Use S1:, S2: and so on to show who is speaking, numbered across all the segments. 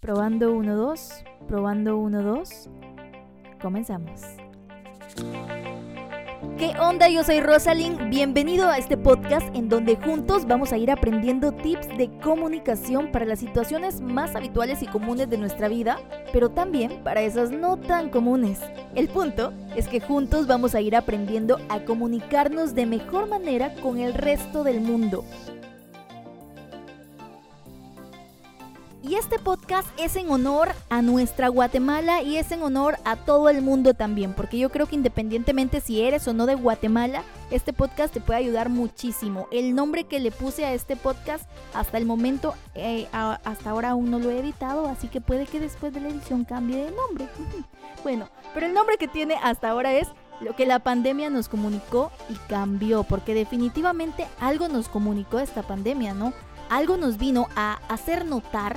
S1: Probando 1, 2, probando 1, 2. Comenzamos. ¿Qué onda? Yo soy Rosalind. Bienvenido a este podcast en donde juntos vamos a ir aprendiendo tips de comunicación para las situaciones más habituales y comunes de nuestra vida, pero también para esas no tan comunes. El punto es que juntos vamos a ir aprendiendo a comunicarnos de mejor manera con el resto del mundo. Y este podcast es en honor a nuestra Guatemala y es en honor a todo el mundo también, porque yo creo que independientemente si eres o no de Guatemala, este podcast te puede ayudar muchísimo. El nombre que le puse a este podcast hasta el momento, eh, hasta ahora aún no lo he editado, así que puede que después de la edición cambie de nombre. bueno, pero el nombre que tiene hasta ahora es lo que la pandemia nos comunicó y cambió, porque definitivamente algo nos comunicó esta pandemia, ¿no? Algo nos vino a hacer notar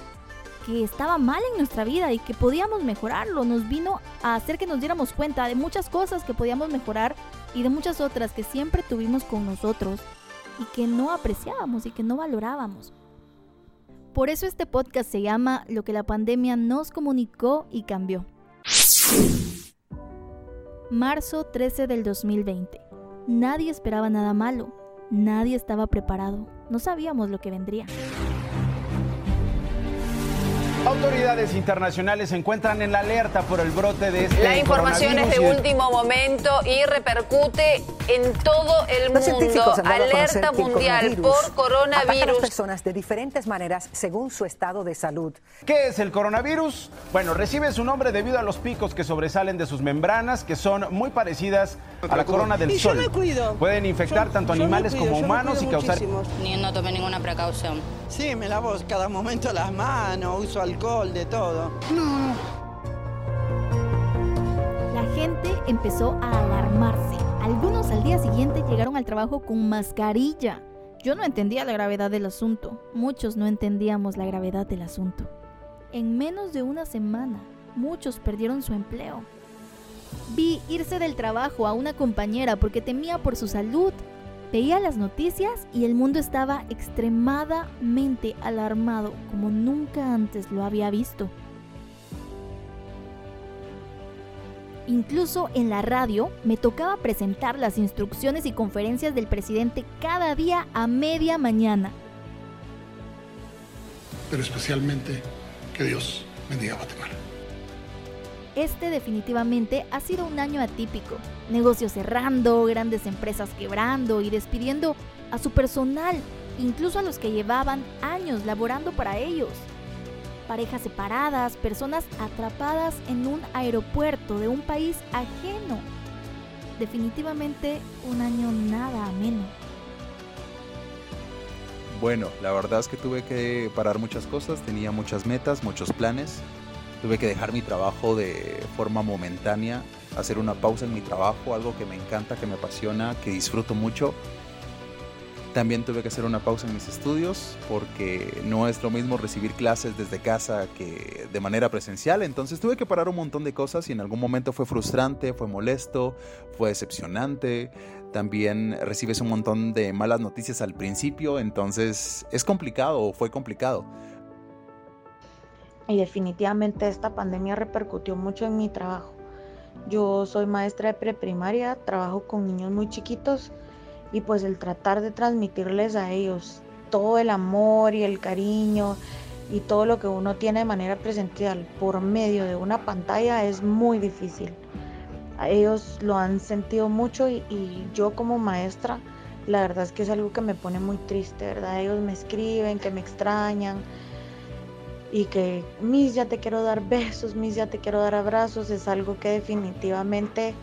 S1: que estaba mal en nuestra vida y que podíamos mejorarlo. Nos vino a hacer que nos diéramos cuenta de muchas cosas que podíamos mejorar y de muchas otras que siempre tuvimos con nosotros y que no apreciábamos y que no valorábamos. Por eso este podcast se llama Lo que la pandemia nos comunicó y cambió. Marzo 13 del 2020. Nadie esperaba nada malo. Nadie estaba preparado. No sabíamos lo que vendría.
S2: Autoridades internacionales se encuentran en la alerta por el brote de este
S3: La información es de último momento y repercute en todo el mundo. Alerta mundial por coronavirus.
S4: A las personas de diferentes maneras según su estado de salud.
S2: ¿Qué es el coronavirus? Bueno, recibe su nombre debido a los picos que sobresalen de sus membranas, que son muy parecidas a la corona del
S5: y
S2: sol.
S5: Yo me cuido.
S2: Pueden infectar tanto animales como humanos y causar.
S6: Ni no tomé ninguna precaución.
S5: Sí, me lavo cada momento las manos, uso alcohol, de todo. No.
S1: La gente empezó a alarmarse. Algunos al día siguiente llegaron al trabajo con mascarilla. Yo no entendía la gravedad del asunto. Muchos no entendíamos la gravedad del asunto. En menos de una semana, muchos perdieron su empleo. Vi irse del trabajo a una compañera porque temía por su salud Veía las noticias y el mundo estaba extremadamente alarmado como nunca antes lo había visto. Incluso en la radio me tocaba presentar las instrucciones y conferencias del presidente cada día a media mañana.
S7: Pero especialmente que Dios bendiga a Guatemala.
S1: Este definitivamente ha sido un año atípico. Negocios cerrando, grandes empresas quebrando y despidiendo a su personal, incluso a los que llevaban años laborando para ellos. Parejas separadas, personas atrapadas en un aeropuerto de un país ajeno. Definitivamente un año nada ameno.
S8: Bueno, la verdad es que tuve que parar muchas cosas, tenía muchas metas, muchos planes, Tuve que dejar mi trabajo de forma momentánea, hacer una pausa en mi trabajo, algo que me encanta, que me apasiona, que disfruto mucho. También tuve que hacer una pausa en mis estudios porque no es lo mismo recibir clases desde casa que de manera presencial. Entonces tuve que parar un montón de cosas y en algún momento fue frustrante, fue molesto, fue decepcionante. También recibes un montón de malas noticias al principio, entonces es complicado o fue complicado
S9: y definitivamente esta pandemia repercutió mucho en mi trabajo. Yo soy maestra de preprimaria, trabajo con niños muy chiquitos y pues el tratar de transmitirles a ellos todo el amor y el cariño y todo lo que uno tiene de manera presencial por medio de una pantalla es muy difícil. Ellos lo han sentido mucho y, yo como maestra la verdad es que es algo que me pone muy triste, ¿verdad? Ellos me escriben, que me extrañan, y que mis ya te quiero dar besos, mis ya te quiero dar abrazos, es algo que definitivamente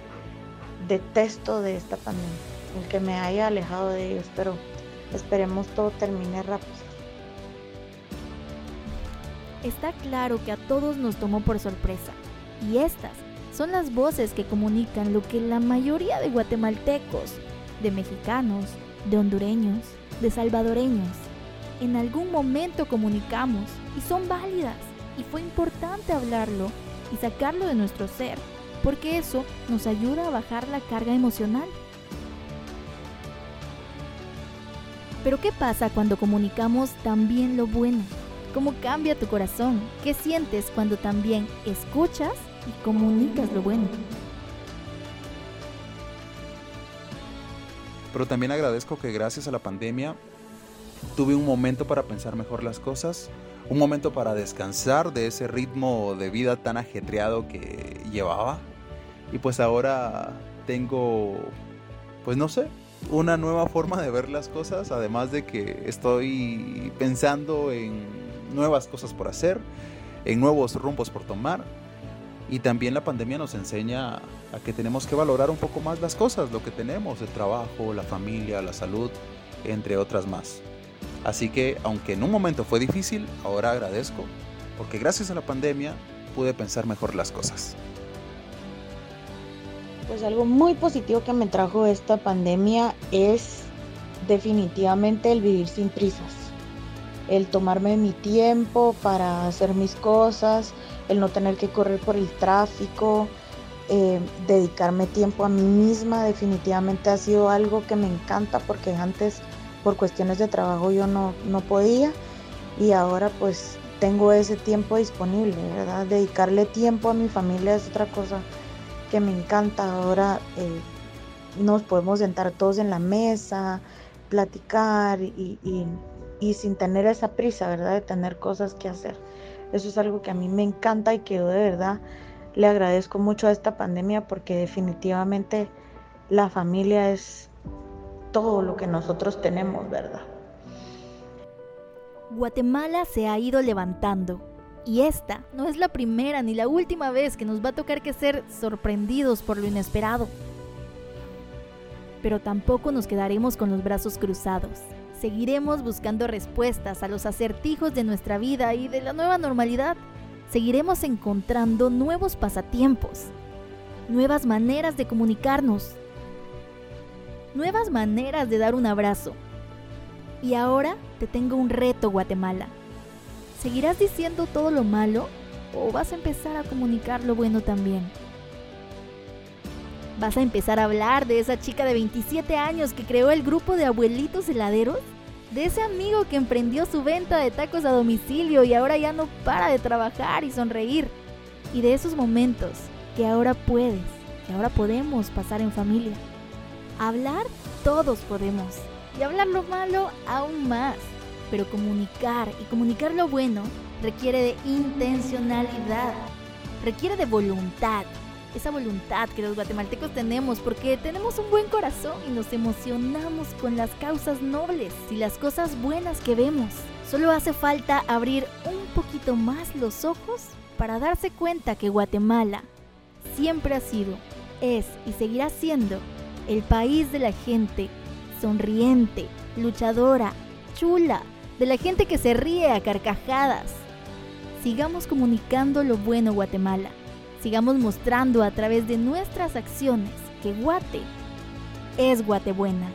S9: detesto de esta pandemia, el que me haya alejado de ellos, pero esperemos todo termine rápido.
S1: Está claro que a todos nos tomó por sorpresa y estas son las voces que comunican lo que la mayoría de guatemaltecos, de mexicanos, de hondureños, de salvadoreños, en algún momento comunicamos y son válidas. Y fue importante hablarlo y sacarlo de nuestro ser, porque eso nos ayuda a bajar la carga emocional. Pero ¿qué pasa cuando comunicamos también lo bueno? cómo cambia tu corazón, qué sientes cuando también escuchas y comunicas lo bueno.
S8: Pero también agradezco que gracias a la pandemia tuve un momento para pensar mejor las cosas, un momento para descansar de ese ritmo de vida tan ajetreado que llevaba. Y pues ahora tengo, pues no sé, una nueva forma de ver las cosas, además de que estoy pensando en nuevas cosas por hacer, en nuevos rumbos por tomar. Y también la pandemia nos enseña a que tenemos que valorar un poco más las cosas, lo que tenemos, el trabajo, la familia, la salud, entre otras más. Así que, aunque en un momento fue difícil, ahora agradezco, porque gracias a la pandemia pude pensar mejor las cosas.
S9: Pues algo muy positivo que me trajo esta pandemia es definitivamente el vivir sin prisas, el tomarme mi tiempo para hacer mis cosas, el no tener que correr por el tráfico, eh, dedicarme tiempo a mí misma definitivamente ha sido algo que me encanta porque antes por cuestiones de trabajo yo no, no podía y ahora pues tengo ese tiempo disponible, ¿verdad? Dedicarle tiempo a mi familia es otra cosa que me encanta. Ahora eh, nos podemos sentar todos en la mesa, platicar y, y, sin tener esa prisa, ¿verdad? De tener cosas que hacer. Eso es algo que a mí me encanta y que yo de verdad le agradezco mucho a esta pandemia porque definitivamente la familia es todo lo que nosotros tenemos, ¿verdad?
S1: Guatemala se ha ido levantando y esta no es la primera ni la última vez que nos va a tocar que ser sorprendidos por lo inesperado. Pero tampoco nos quedaremos con los brazos cruzados. Seguiremos buscando respuestas a los acertijos de nuestra vida y de la nueva normalidad. Seguiremos encontrando nuevos pasatiempos, nuevas maneras de comunicarnos, nuevas maneras de dar un abrazo. Y ahora te tengo un reto, Guatemala. ¿Seguirás diciendo todo lo malo o vas a empezar a comunicar lo bueno también? ¿Vas a empezar a hablar de esa chica de 27 años que creó el grupo de abuelitos heladeros? ¿De ese amigo que emprendió su venta de tacos a domicilio y ahora ya no para de trabajar y sonreír? Y de esos momentos que ahora puedes, que ahora podemos pasar en familia. Hablar todos podemos y hablar lo malo aún más, pero comunicar y comunicar lo bueno requiere de intencionalidad, requiere de voluntad. Esa voluntad que los guatemaltecos tenemos porque tenemos un buen corazón y nos emocionamos con las causas nobles y las cosas buenas que vemos. Solo hace falta abrir un poquito más los ojos para darse cuenta que Guatemala siempre ha sido, es y seguirá siendo el país de la gente sonriente, luchadora, chula, de la gente que se ríe a carcajadas. Sigamos comunicando lo bueno Guatemala. Sigamos mostrando a través de nuestras acciones que Guate es Guatebuena.